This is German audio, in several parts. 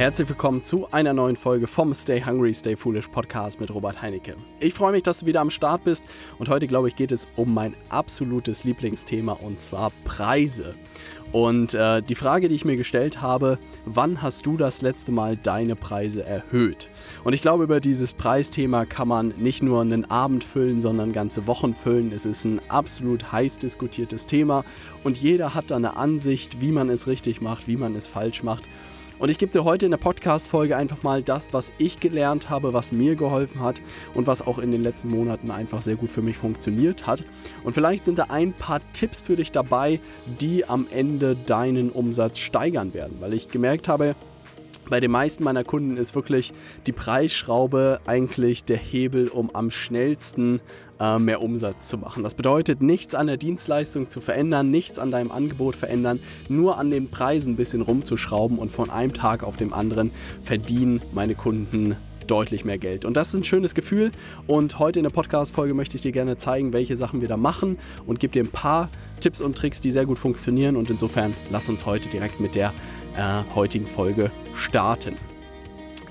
Herzlich willkommen zu einer neuen Folge vom Stay Hungry, Stay Foolish Podcast mit Robert Heinecke. Ich freue mich, dass du wieder am Start bist und heute, glaube ich, geht es um mein absolutes Lieblingsthema und zwar Preise. Und äh, die Frage, die ich mir gestellt habe, wann hast du das letzte Mal deine Preise erhöht? Und ich glaube, über dieses Preisthema kann man nicht nur einen Abend füllen, sondern ganze Wochen füllen. Es ist ein absolut heiß diskutiertes Thema und jeder hat da eine Ansicht, wie man es richtig macht, wie man es falsch macht. Und ich gebe dir heute in der Podcast-Folge einfach mal das, was ich gelernt habe, was mir geholfen hat und was auch in den letzten Monaten einfach sehr gut für mich funktioniert hat. Und vielleicht sind da ein paar Tipps für dich dabei, die am Ende deinen Umsatz steigern werden. Weil ich gemerkt habe, bei den meisten meiner Kunden ist wirklich die Preisschraube eigentlich der Hebel, um am schnellsten äh, mehr Umsatz zu machen. Das bedeutet, nichts an der Dienstleistung zu verändern, nichts an deinem Angebot verändern, nur an den Preisen ein bisschen rumzuschrauben und von einem Tag auf den anderen verdienen meine Kunden deutlich mehr Geld. Und das ist ein schönes Gefühl. Und heute in der Podcast-Folge möchte ich dir gerne zeigen, welche Sachen wir da machen und gebe dir ein paar Tipps und Tricks, die sehr gut funktionieren. Und insofern lass uns heute direkt mit der äh, heutigen Folge starten.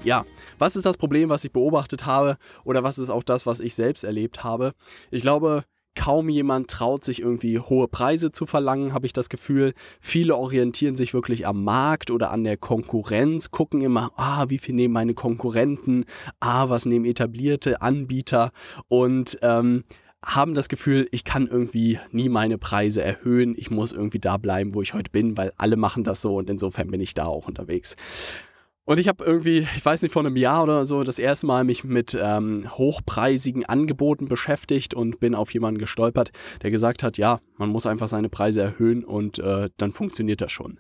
Ja, was ist das Problem, was ich beobachtet habe oder was ist auch das, was ich selbst erlebt habe? Ich glaube, kaum jemand traut sich irgendwie hohe Preise zu verlangen, habe ich das Gefühl. Viele orientieren sich wirklich am Markt oder an der Konkurrenz, gucken immer, ah, wie viel nehmen meine Konkurrenten, ah, was nehmen etablierte Anbieter und ähm, haben das Gefühl, ich kann irgendwie nie meine Preise erhöhen, ich muss irgendwie da bleiben, wo ich heute bin, weil alle machen das so und insofern bin ich da auch unterwegs. Und ich habe irgendwie, ich weiß nicht, vor einem Jahr oder so das erste Mal mich mit ähm, hochpreisigen Angeboten beschäftigt und bin auf jemanden gestolpert, der gesagt hat, ja, man muss einfach seine Preise erhöhen und äh, dann funktioniert das schon.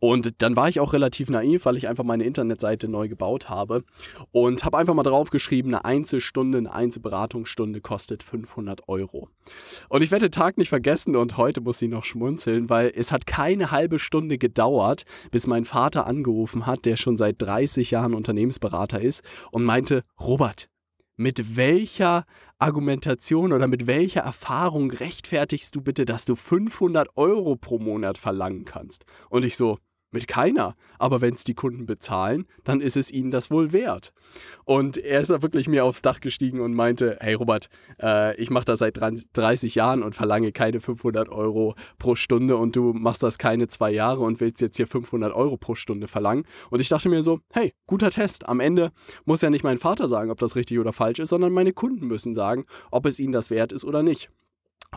Und dann war ich auch relativ naiv, weil ich einfach meine Internetseite neu gebaut habe und habe einfach mal draufgeschrieben, eine Einzelstunde, eine Einzelberatungsstunde kostet 500 Euro. Und ich werde den Tag nicht vergessen und heute muss ich noch schmunzeln, weil es hat keine halbe Stunde gedauert, bis mein Vater angerufen hat, der schon seit 30 Jahren Unternehmensberater ist und meinte, Robert, mit welcher Argumentation oder mit welcher Erfahrung rechtfertigst du bitte, dass du 500 Euro pro Monat verlangen kannst? Und ich so, mit keiner. Aber wenn es die Kunden bezahlen, dann ist es ihnen das wohl wert. Und er ist da wirklich mir aufs Dach gestiegen und meinte, hey Robert, äh, ich mache das seit 30 Jahren und verlange keine 500 Euro pro Stunde und du machst das keine zwei Jahre und willst jetzt hier 500 Euro pro Stunde verlangen. Und ich dachte mir so, hey, guter Test. Am Ende muss ja nicht mein Vater sagen, ob das richtig oder falsch ist, sondern meine Kunden müssen sagen, ob es ihnen das wert ist oder nicht.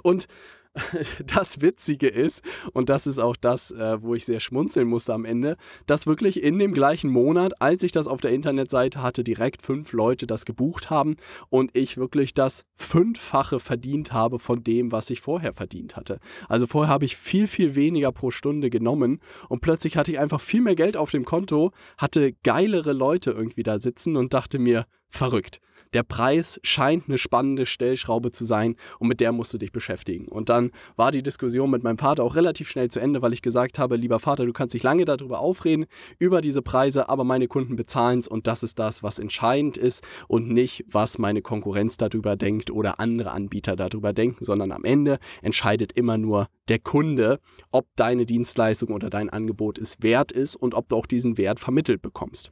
Und das Witzige ist, und das ist auch das, äh, wo ich sehr schmunzeln musste am Ende, dass wirklich in dem gleichen Monat, als ich das auf der Internetseite hatte, direkt fünf Leute das gebucht haben und ich wirklich das Fünffache verdient habe von dem, was ich vorher verdient hatte. Also vorher habe ich viel, viel weniger pro Stunde genommen und plötzlich hatte ich einfach viel mehr Geld auf dem Konto, hatte geilere Leute irgendwie da sitzen und dachte mir, verrückt der Preis scheint eine spannende Stellschraube zu sein und mit der musst du dich beschäftigen. Und dann war die Diskussion mit meinem Vater auch relativ schnell zu Ende, weil ich gesagt habe, lieber Vater, du kannst dich lange darüber aufreden, über diese Preise, aber meine Kunden bezahlen es und das ist das, was entscheidend ist und nicht, was meine Konkurrenz darüber denkt oder andere Anbieter darüber denken, sondern am Ende entscheidet immer nur der Kunde, ob deine Dienstleistung oder dein Angebot es wert ist und ob du auch diesen Wert vermittelt bekommst.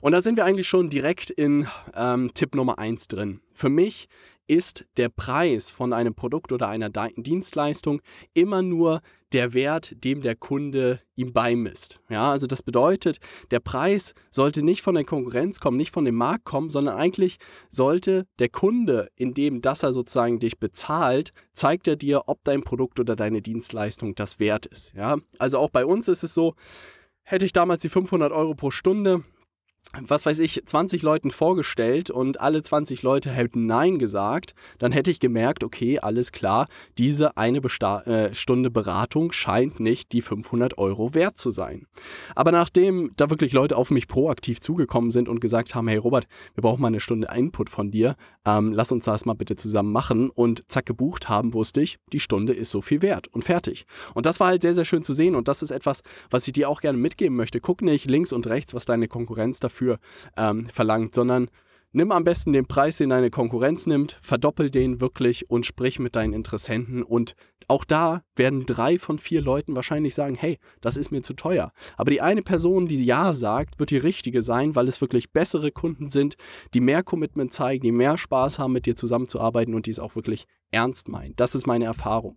Und da sind wir eigentlich schon direkt in ähm, Tipp Nummer 1 drin. Für mich ist der Preis von einem Produkt oder einer Dienstleistung immer nur der Wert, dem der Kunde ihm beimisst. Ja, also das bedeutet, der Preis sollte nicht von der Konkurrenz kommen, nicht von dem Markt kommen, sondern eigentlich sollte der Kunde, indem das er sozusagen dich bezahlt, zeigt er dir, ob dein Produkt oder deine Dienstleistung das wert ist. Ja, also auch bei uns ist es so, hätte ich damals die 500 Euro pro Stunde was weiß ich, 20 Leuten vorgestellt und alle 20 Leute hätten Nein gesagt, dann hätte ich gemerkt, okay, alles klar, diese eine Besta äh, Stunde Beratung scheint nicht die 500 Euro wert zu sein. Aber nachdem da wirklich Leute auf mich proaktiv zugekommen sind und gesagt haben, hey Robert, wir brauchen mal eine Stunde Input von dir, ähm, lass uns das mal bitte zusammen machen und zack gebucht haben, wusste ich, die Stunde ist so viel wert und fertig. Und das war halt sehr, sehr schön zu sehen und das ist etwas, was ich dir auch gerne mitgeben möchte. Guck nicht links und rechts, was deine Konkurrenz dafür dafür ähm, verlangt, sondern Nimm am besten den Preis, den deine Konkurrenz nimmt, verdoppel den wirklich und sprich mit deinen Interessenten. Und auch da werden drei von vier Leuten wahrscheinlich sagen, hey, das ist mir zu teuer. Aber die eine Person, die Ja sagt, wird die richtige sein, weil es wirklich bessere Kunden sind, die mehr Commitment zeigen, die mehr Spaß haben, mit dir zusammenzuarbeiten und die es auch wirklich ernst meinen. Das ist meine Erfahrung.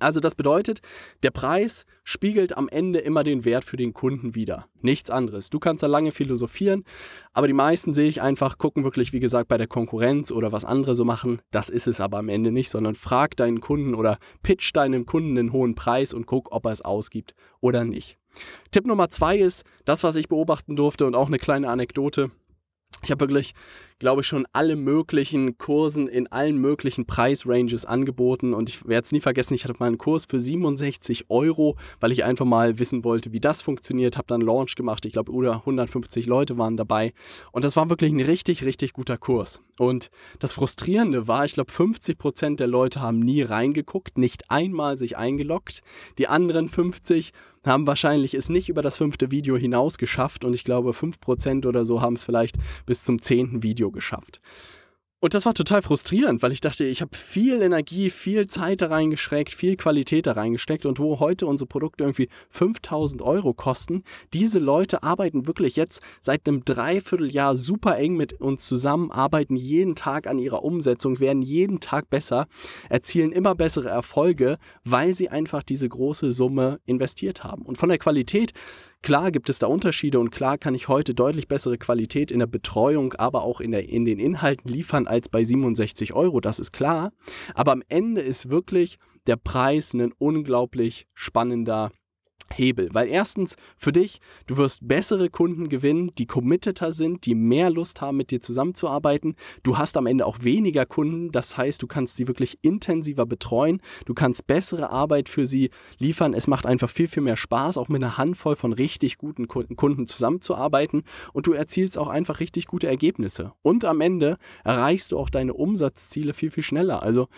Also das bedeutet, der Preis spiegelt am Ende immer den Wert für den Kunden wieder. Nichts anderes. Du kannst da lange philosophieren, aber die meisten sehe ich einfach, gucken wirklich, wie gesagt, bei der Konkurrenz oder was andere so machen. Das ist es aber am Ende nicht, sondern frag deinen Kunden oder pitch deinem Kunden einen hohen Preis und guck, ob er es ausgibt oder nicht. Tipp Nummer zwei ist, das, was ich beobachten durfte und auch eine kleine Anekdote. Ich habe wirklich, glaube ich, schon alle möglichen Kursen in allen möglichen Preisranges angeboten. Und ich werde es nie vergessen, ich hatte mal einen Kurs für 67 Euro, weil ich einfach mal wissen wollte, wie das funktioniert, habe dann Launch gemacht, ich glaube, über 150 Leute waren dabei. Und das war wirklich ein richtig, richtig guter Kurs. Und das Frustrierende war, ich glaube, 50 Prozent der Leute haben nie reingeguckt, nicht einmal sich eingeloggt, die anderen 50 haben wahrscheinlich es nicht über das fünfte Video hinaus geschafft. Und ich glaube 5% oder so haben es vielleicht bis zum zehnten Video geschafft. Und das war total frustrierend, weil ich dachte, ich habe viel Energie, viel Zeit da reingesteckt, viel Qualität da reingesteckt und wo heute unsere Produkte irgendwie 5000 Euro kosten, diese Leute arbeiten wirklich jetzt seit einem Dreivierteljahr super eng mit uns zusammen, arbeiten jeden Tag an ihrer Umsetzung, werden jeden Tag besser, erzielen immer bessere Erfolge, weil sie einfach diese große Summe investiert haben. Und von der Qualität Klar gibt es da Unterschiede und klar kann ich heute deutlich bessere Qualität in der Betreuung, aber auch in, der, in den Inhalten liefern als bei 67 Euro, das ist klar. Aber am Ende ist wirklich der Preis ein unglaublich spannender Hebel. Weil erstens für dich, du wirst bessere Kunden gewinnen, die committeter sind, die mehr Lust haben, mit dir zusammenzuarbeiten. Du hast am Ende auch weniger Kunden, das heißt, du kannst sie wirklich intensiver betreuen, du kannst bessere Arbeit für sie liefern. Es macht einfach viel, viel mehr Spaß, auch mit einer Handvoll von richtig guten Kunden zusammenzuarbeiten und du erzielst auch einfach richtig gute Ergebnisse. Und am Ende erreichst du auch deine Umsatzziele viel, viel schneller. Also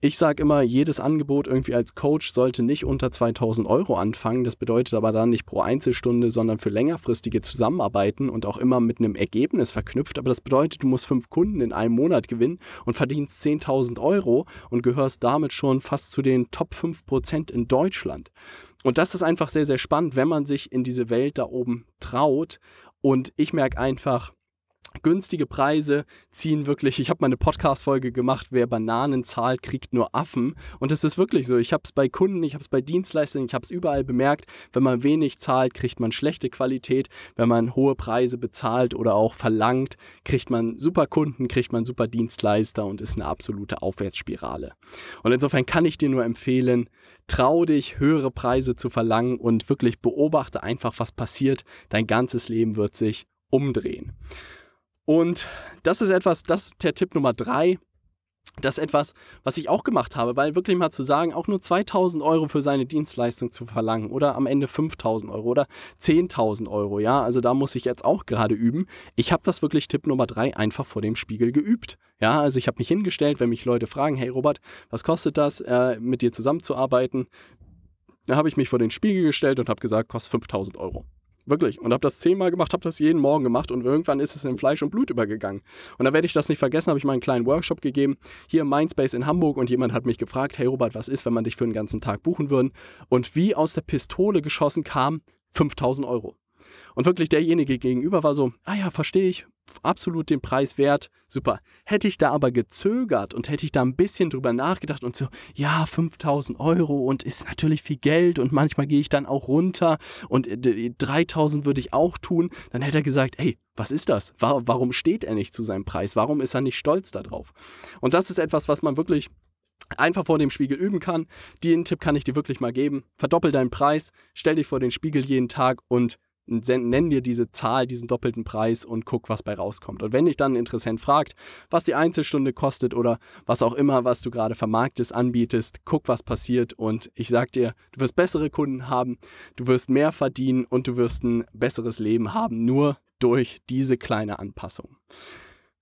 ich sage immer, jedes Angebot irgendwie als Coach sollte nicht unter 2000 Euro anfangen. Das bedeutet aber dann nicht pro Einzelstunde, sondern für längerfristige Zusammenarbeiten und auch immer mit einem Ergebnis verknüpft. Aber das bedeutet, du musst fünf Kunden in einem Monat gewinnen und verdienst 10.000 Euro und gehörst damit schon fast zu den Top 5% in Deutschland. Und das ist einfach sehr, sehr spannend, wenn man sich in diese Welt da oben traut. Und ich merke einfach, günstige Preise ziehen wirklich, ich habe mal eine Podcast-Folge gemacht, wer Bananen zahlt, kriegt nur Affen. Und es ist wirklich so. Ich habe es bei Kunden, ich habe es bei Dienstleistern, ich habe es überall bemerkt, wenn man wenig zahlt, kriegt man schlechte Qualität. Wenn man hohe Preise bezahlt oder auch verlangt, kriegt man super Kunden, kriegt man super Dienstleister und ist eine absolute Aufwärtsspirale. Und insofern kann ich dir nur empfehlen, trau dich, höhere Preise zu verlangen und wirklich beobachte einfach, was passiert. Dein ganzes Leben wird sich umdrehen. Und das ist etwas, das ist der Tipp Nummer drei. Das ist etwas, was ich auch gemacht habe, weil wirklich mal zu sagen, auch nur 2000 Euro für seine Dienstleistung zu verlangen oder am Ende 5000 Euro oder 10.000 Euro, ja, also da muss ich jetzt auch gerade üben. Ich habe das wirklich Tipp Nummer drei einfach vor dem Spiegel geübt. Ja, also ich habe mich hingestellt, wenn mich Leute fragen, hey Robert, was kostet das, äh, mit dir zusammenzuarbeiten? Da habe ich mich vor den Spiegel gestellt und habe gesagt, kostet 5000 Euro. Wirklich. Und habe das zehnmal gemacht, habe das jeden Morgen gemacht und irgendwann ist es in Fleisch und Blut übergegangen. Und da werde ich das nicht vergessen, habe ich mal einen kleinen Workshop gegeben, hier im Mindspace in Hamburg und jemand hat mich gefragt, hey Robert, was ist, wenn man dich für einen ganzen Tag buchen würden? Und wie aus der Pistole geschossen kam, 5000 Euro. Und wirklich derjenige gegenüber war so, ah ja, verstehe ich, absolut den Preis wert, super. Hätte ich da aber gezögert und hätte ich da ein bisschen drüber nachgedacht und so, ja, 5000 Euro und ist natürlich viel Geld und manchmal gehe ich dann auch runter und 3000 äh, würde ich auch tun, dann hätte er gesagt, hey, was ist das? Warum steht er nicht zu seinem Preis? Warum ist er nicht stolz darauf? Und das ist etwas, was man wirklich einfach vor dem Spiegel üben kann. Den Tipp kann ich dir wirklich mal geben. Verdoppel deinen Preis, stell dich vor den Spiegel jeden Tag und nenn dir diese Zahl, diesen doppelten Preis und guck, was bei rauskommt. Und wenn dich dann ein Interessent fragt, was die Einzelstunde kostet oder was auch immer, was du gerade vermarktest, anbietest, guck, was passiert und ich sag dir, du wirst bessere Kunden haben, du wirst mehr verdienen und du wirst ein besseres Leben haben, nur durch diese kleine Anpassung.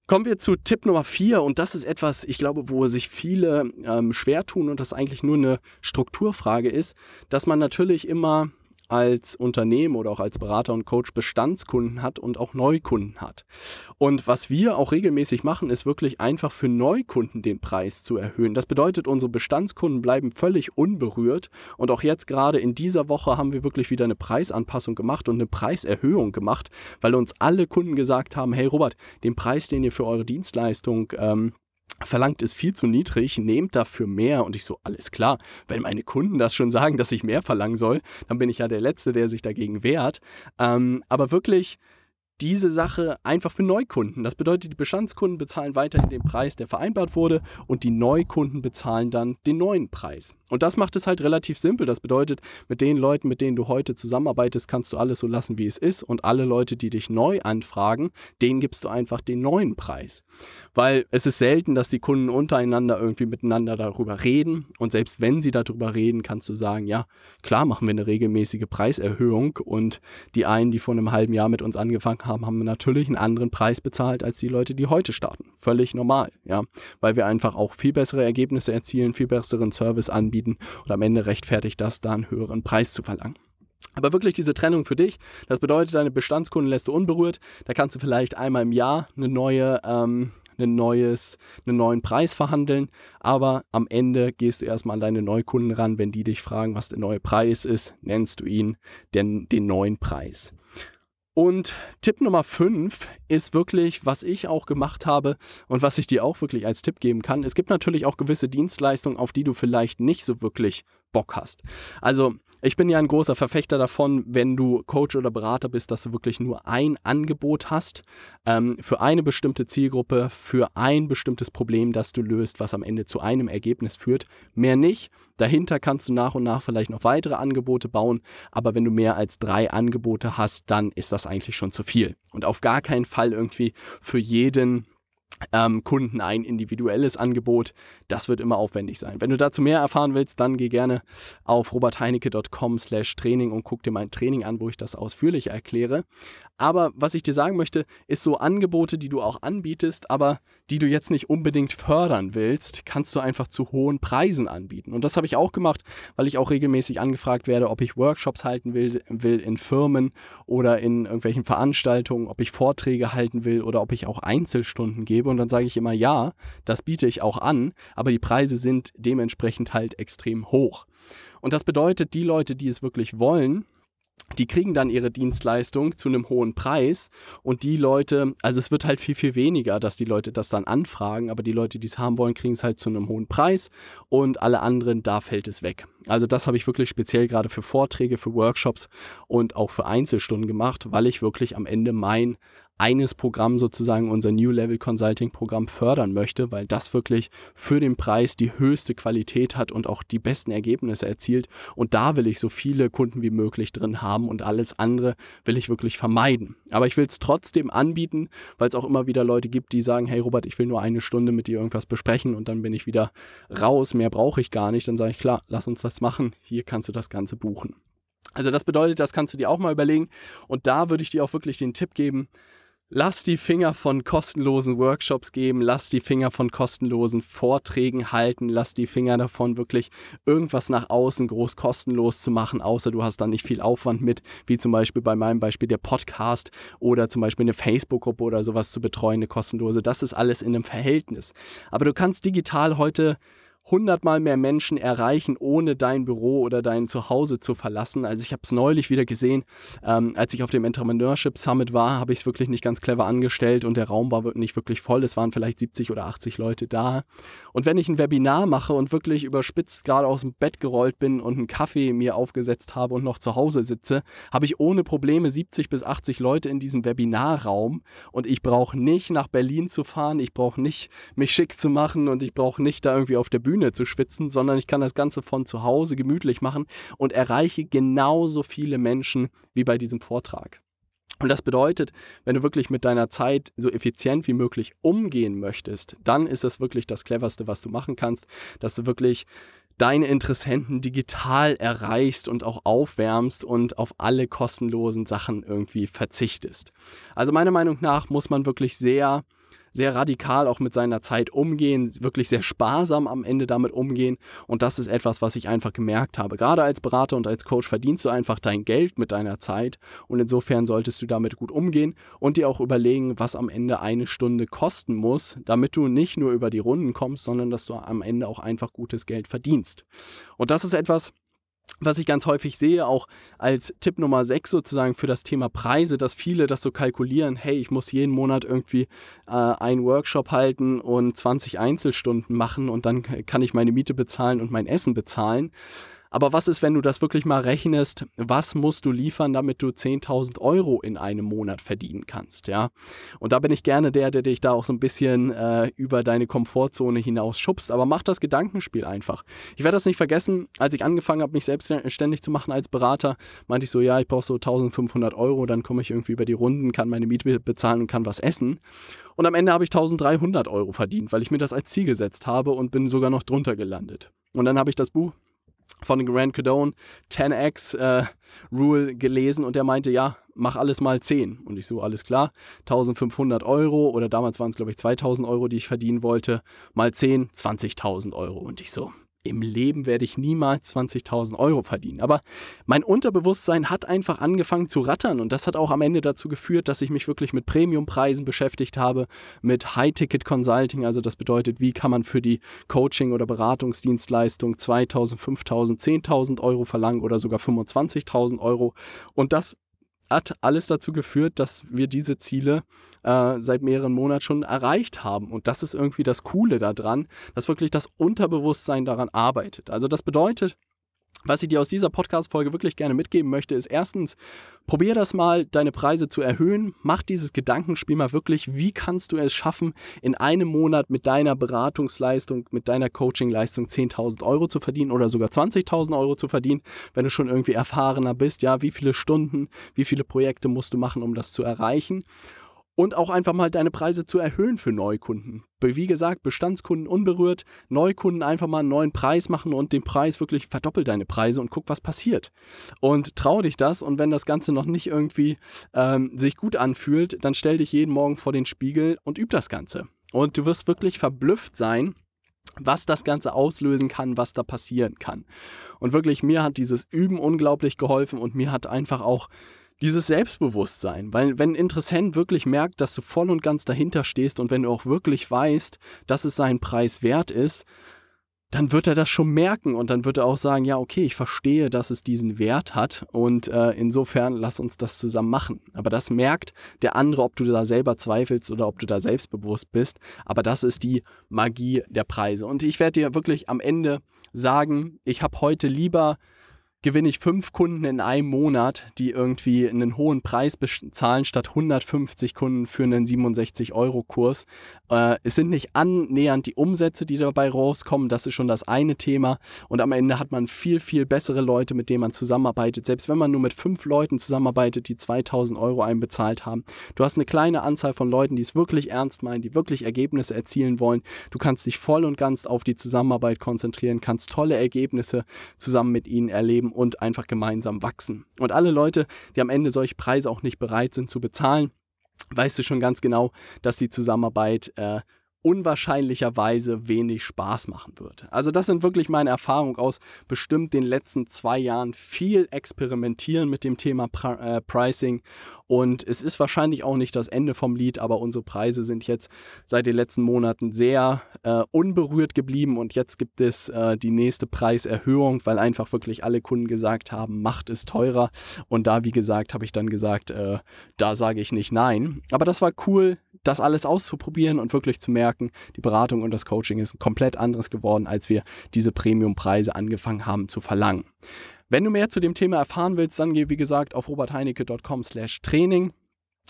Kommen wir zu Tipp Nummer 4 und das ist etwas, ich glaube, wo sich viele ähm, schwer tun und das eigentlich nur eine Strukturfrage ist, dass man natürlich immer als Unternehmen oder auch als Berater und Coach Bestandskunden hat und auch Neukunden hat. Und was wir auch regelmäßig machen, ist wirklich einfach für Neukunden den Preis zu erhöhen. Das bedeutet, unsere Bestandskunden bleiben völlig unberührt. Und auch jetzt gerade in dieser Woche haben wir wirklich wieder eine Preisanpassung gemacht und eine Preiserhöhung gemacht, weil uns alle Kunden gesagt haben, hey Robert, den Preis, den ihr für eure Dienstleistung ähm, verlangt ist viel zu niedrig, nehmt dafür mehr. Und ich so, alles klar, wenn meine Kunden das schon sagen, dass ich mehr verlangen soll, dann bin ich ja der Letzte, der sich dagegen wehrt. Ähm, aber wirklich diese Sache einfach für Neukunden. Das bedeutet, die Bestandskunden bezahlen weiterhin den Preis, der vereinbart wurde und die Neukunden bezahlen dann den neuen Preis. Und das macht es halt relativ simpel. Das bedeutet, mit den Leuten, mit denen du heute zusammenarbeitest, kannst du alles so lassen, wie es ist. Und alle Leute, die dich neu anfragen, denen gibst du einfach den neuen Preis. Weil es ist selten, dass die Kunden untereinander irgendwie miteinander darüber reden. Und selbst wenn sie darüber reden, kannst du sagen, ja, klar machen wir eine regelmäßige Preiserhöhung. Und die einen, die vor einem halben Jahr mit uns angefangen haben, haben natürlich einen anderen Preis bezahlt als die Leute, die heute starten. Völlig normal, ja. Weil wir einfach auch viel bessere Ergebnisse erzielen, viel besseren Service anbieten und am Ende rechtfertigt das, da einen höheren Preis zu verlangen. Aber wirklich diese Trennung für dich, das bedeutet, deine Bestandskunden lässt du unberührt. Da kannst du vielleicht einmal im Jahr eine neue, ähm, ein neues, einen neuen Preis verhandeln. Aber am Ende gehst du erstmal an deine Neukunden ran. Wenn die dich fragen, was der neue Preis ist, nennst du ihn den, den neuen Preis. Und Tipp Nummer 5 ist wirklich, was ich auch gemacht habe und was ich dir auch wirklich als Tipp geben kann. Es gibt natürlich auch gewisse Dienstleistungen, auf die du vielleicht nicht so wirklich Bock hast. Also ich bin ja ein großer Verfechter davon, wenn du Coach oder Berater bist, dass du wirklich nur ein Angebot hast ähm, für eine bestimmte Zielgruppe, für ein bestimmtes Problem, das du löst, was am Ende zu einem Ergebnis führt. Mehr nicht. Dahinter kannst du nach und nach vielleicht noch weitere Angebote bauen, aber wenn du mehr als drei Angebote hast, dann ist das eigentlich schon zu viel. Und auf gar keinen Fall irgendwie für jeden ähm, Kunden ein individuelles Angebot. Das wird immer aufwendig sein. Wenn du dazu mehr erfahren willst, dann geh gerne auf robertheinecke.com slash Training und guck dir mein Training an, wo ich das ausführlich erkläre. Aber was ich dir sagen möchte, ist so Angebote, die du auch anbietest, aber die du jetzt nicht unbedingt fördern willst, kannst du einfach zu hohen Preisen anbieten. Und das habe ich auch gemacht, weil ich auch regelmäßig angefragt werde, ob ich Workshops halten will, will in Firmen oder in irgendwelchen Veranstaltungen, ob ich Vorträge halten will oder ob ich auch Einzelstunden gebe. Und dann sage ich immer, ja, das biete ich auch an, aber die Preise sind dementsprechend halt extrem hoch. Und das bedeutet, die Leute, die es wirklich wollen, die kriegen dann ihre Dienstleistung zu einem hohen Preis und die Leute, also es wird halt viel, viel weniger, dass die Leute das dann anfragen, aber die Leute, die es haben wollen, kriegen es halt zu einem hohen Preis und alle anderen, da fällt es weg. Also das habe ich wirklich speziell gerade für Vorträge, für Workshops und auch für Einzelstunden gemacht, weil ich wirklich am Ende mein eines Programm sozusagen unser New Level Consulting Programm fördern möchte, weil das wirklich für den Preis die höchste Qualität hat und auch die besten Ergebnisse erzielt. Und da will ich so viele Kunden wie möglich drin haben und alles andere will ich wirklich vermeiden. Aber ich will es trotzdem anbieten, weil es auch immer wieder Leute gibt, die sagen, hey Robert, ich will nur eine Stunde mit dir irgendwas besprechen und dann bin ich wieder raus, mehr brauche ich gar nicht. Dann sage ich, klar, lass uns das machen, hier kannst du das Ganze buchen. Also das bedeutet, das kannst du dir auch mal überlegen. Und da würde ich dir auch wirklich den Tipp geben, Lass die Finger von kostenlosen Workshops geben, lass die Finger von kostenlosen Vorträgen halten, lass die Finger davon, wirklich irgendwas nach außen groß kostenlos zu machen, außer du hast dann nicht viel Aufwand mit, wie zum Beispiel bei meinem Beispiel der Podcast oder zum Beispiel eine Facebook-Gruppe oder sowas zu betreuen, eine kostenlose. Das ist alles in einem Verhältnis. Aber du kannst digital heute hundertmal mehr Menschen erreichen, ohne dein Büro oder dein Zuhause zu verlassen. Also ich habe es neulich wieder gesehen, ähm, als ich auf dem Entrepreneurship Summit war, habe ich es wirklich nicht ganz clever angestellt und der Raum war nicht wirklich voll. Es waren vielleicht 70 oder 80 Leute da. Und wenn ich ein Webinar mache und wirklich überspitzt gerade aus dem Bett gerollt bin und einen Kaffee mir aufgesetzt habe und noch zu Hause sitze, habe ich ohne Probleme 70 bis 80 Leute in diesem Webinarraum und ich brauche nicht nach Berlin zu fahren, ich brauche nicht mich schick zu machen und ich brauche nicht da irgendwie auf der Bühne Bühne zu schwitzen, sondern ich kann das Ganze von zu Hause gemütlich machen und erreiche genauso viele Menschen wie bei diesem Vortrag. Und das bedeutet, wenn du wirklich mit deiner Zeit so effizient wie möglich umgehen möchtest, dann ist das wirklich das cleverste, was du machen kannst, dass du wirklich deine Interessenten digital erreichst und auch aufwärmst und auf alle kostenlosen Sachen irgendwie verzichtest. Also meiner Meinung nach muss man wirklich sehr sehr radikal auch mit seiner Zeit umgehen, wirklich sehr sparsam am Ende damit umgehen. Und das ist etwas, was ich einfach gemerkt habe. Gerade als Berater und als Coach verdienst du einfach dein Geld mit deiner Zeit. Und insofern solltest du damit gut umgehen und dir auch überlegen, was am Ende eine Stunde kosten muss, damit du nicht nur über die Runden kommst, sondern dass du am Ende auch einfach gutes Geld verdienst. Und das ist etwas, was ich ganz häufig sehe, auch als Tipp Nummer 6 sozusagen für das Thema Preise, dass viele das so kalkulieren, hey, ich muss jeden Monat irgendwie äh, einen Workshop halten und 20 Einzelstunden machen und dann kann ich meine Miete bezahlen und mein Essen bezahlen. Aber was ist, wenn du das wirklich mal rechnest? Was musst du liefern, damit du 10.000 Euro in einem Monat verdienen kannst? Ja, und da bin ich gerne der, der dich da auch so ein bisschen äh, über deine Komfortzone hinaus schubst. Aber mach das Gedankenspiel einfach. Ich werde das nicht vergessen, als ich angefangen habe, mich selbstständig zu machen als Berater, meinte ich so, ja, ich brauche so 1.500 Euro, dann komme ich irgendwie über die Runden, kann meine Miete bezahlen und kann was essen. Und am Ende habe ich 1300 Euro verdient, weil ich mir das als Ziel gesetzt habe und bin sogar noch drunter gelandet. Und dann habe ich das Buch von Grant Cardone 10x äh, Rule gelesen und der meinte, ja, mach alles mal 10. Und ich so, alles klar, 1500 Euro oder damals waren es, glaube ich, 2000 Euro, die ich verdienen wollte, mal 10, 20.000 Euro. Und ich so, im Leben werde ich niemals 20.000 Euro verdienen. Aber mein Unterbewusstsein hat einfach angefangen zu rattern und das hat auch am Ende dazu geführt, dass ich mich wirklich mit Premiumpreisen beschäftigt habe, mit High-Ticket-Consulting. Also das bedeutet, wie kann man für die Coaching- oder Beratungsdienstleistung 2.000, 5.000, 10.000 Euro verlangen oder sogar 25.000 Euro. Und das hat alles dazu geführt, dass wir diese Ziele äh, seit mehreren Monaten schon erreicht haben. Und das ist irgendwie das Coole daran, dass wirklich das Unterbewusstsein daran arbeitet. Also das bedeutet, was ich dir aus dieser Podcast-Folge wirklich gerne mitgeben möchte, ist erstens, probier das mal, deine Preise zu erhöhen. Mach dieses Gedankenspiel mal wirklich. Wie kannst du es schaffen, in einem Monat mit deiner Beratungsleistung, mit deiner Coachingleistung 10.000 Euro zu verdienen oder sogar 20.000 Euro zu verdienen, wenn du schon irgendwie erfahrener bist? Ja, wie viele Stunden, wie viele Projekte musst du machen, um das zu erreichen? Und auch einfach mal deine Preise zu erhöhen für Neukunden. Wie gesagt, Bestandskunden unberührt, Neukunden einfach mal einen neuen Preis machen und den Preis wirklich verdoppel deine Preise und guck, was passiert. Und trau dich das und wenn das Ganze noch nicht irgendwie ähm, sich gut anfühlt, dann stell dich jeden Morgen vor den Spiegel und üb das Ganze. Und du wirst wirklich verblüfft sein, was das Ganze auslösen kann, was da passieren kann. Und wirklich, mir hat dieses Üben unglaublich geholfen und mir hat einfach auch dieses Selbstbewusstsein. Weil wenn ein Interessent wirklich merkt, dass du voll und ganz dahinter stehst und wenn du auch wirklich weißt, dass es seinen Preis wert ist, dann wird er das schon merken und dann wird er auch sagen, ja, okay, ich verstehe, dass es diesen Wert hat und äh, insofern lass uns das zusammen machen. Aber das merkt der andere, ob du da selber zweifelst oder ob du da selbstbewusst bist. Aber das ist die Magie der Preise. Und ich werde dir wirklich am Ende sagen, ich habe heute lieber gewinne ich fünf Kunden in einem Monat, die irgendwie einen hohen Preis bezahlen, statt 150 Kunden für einen 67-Euro-Kurs. Äh, es sind nicht annähernd die Umsätze, die dabei rauskommen, das ist schon das eine Thema. Und am Ende hat man viel, viel bessere Leute, mit denen man zusammenarbeitet. Selbst wenn man nur mit fünf Leuten zusammenarbeitet, die 2000 Euro einbezahlt haben. Du hast eine kleine Anzahl von Leuten, die es wirklich ernst meinen, die wirklich Ergebnisse erzielen wollen. Du kannst dich voll und ganz auf die Zusammenarbeit konzentrieren, kannst tolle Ergebnisse zusammen mit ihnen erleben und einfach gemeinsam wachsen. Und alle Leute, die am Ende solche Preise auch nicht bereit sind zu bezahlen, weißt du schon ganz genau, dass die Zusammenarbeit äh, unwahrscheinlicherweise wenig Spaß machen wird. Also das sind wirklich meine Erfahrungen aus bestimmt den letzten zwei Jahren viel experimentieren mit dem Thema äh, Pricing und es ist wahrscheinlich auch nicht das Ende vom Lied, aber unsere Preise sind jetzt seit den letzten Monaten sehr äh, unberührt geblieben und jetzt gibt es äh, die nächste Preiserhöhung, weil einfach wirklich alle Kunden gesagt haben, macht es teurer und da wie gesagt habe ich dann gesagt, äh, da sage ich nicht nein. Aber das war cool, das alles auszuprobieren und wirklich zu merken, die Beratung und das Coaching ist komplett anderes geworden, als wir diese Premiumpreise angefangen haben zu verlangen. Wenn du mehr zu dem Thema erfahren willst, dann geh wie gesagt auf robertheinecke.com/training.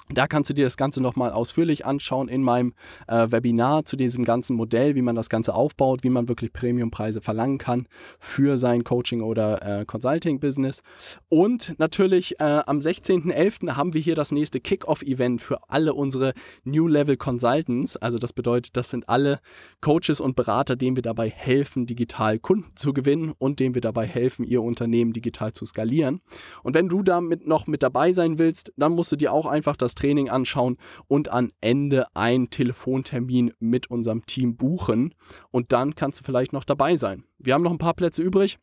Da kannst du dir das Ganze nochmal ausführlich anschauen in meinem äh, Webinar zu diesem ganzen Modell, wie man das Ganze aufbaut, wie man wirklich Premiumpreise verlangen kann für sein Coaching- oder äh, Consulting-Business. Und natürlich äh, am 16.11. haben wir hier das nächste Kick-Off-Event für alle unsere New Level Consultants. Also das bedeutet, das sind alle Coaches und Berater, denen wir dabei helfen, digital Kunden zu gewinnen und denen wir dabei helfen, ihr Unternehmen digital zu skalieren. Und wenn du damit noch mit dabei sein willst, dann musst du dir auch einfach das das Training anschauen und am Ende einen Telefontermin mit unserem Team buchen. Und dann kannst du vielleicht noch dabei sein. Wir haben noch ein paar Plätze übrig.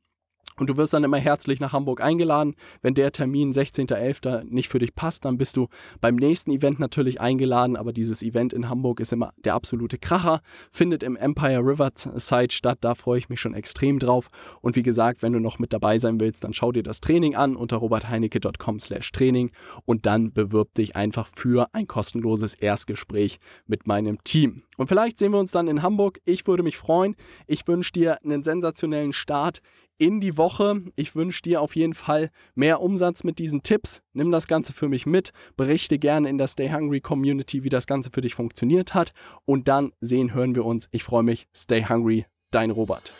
Und du wirst dann immer herzlich nach Hamburg eingeladen. Wenn der Termin 16.11. nicht für dich passt, dann bist du beim nächsten Event natürlich eingeladen. Aber dieses Event in Hamburg ist immer der absolute Kracher. Findet im Empire Riverside statt. Da freue ich mich schon extrem drauf. Und wie gesagt, wenn du noch mit dabei sein willst, dann schau dir das Training an unter robertheinecke.com slash Training und dann bewirb dich einfach für ein kostenloses Erstgespräch mit meinem Team. Und vielleicht sehen wir uns dann in Hamburg. Ich würde mich freuen. Ich wünsche dir einen sensationellen Start in die Woche. Ich wünsche dir auf jeden Fall mehr Umsatz mit diesen Tipps. Nimm das Ganze für mich mit. Berichte gerne in der Stay Hungry Community, wie das Ganze für dich funktioniert hat. Und dann sehen, hören wir uns. Ich freue mich. Stay Hungry, dein Robert.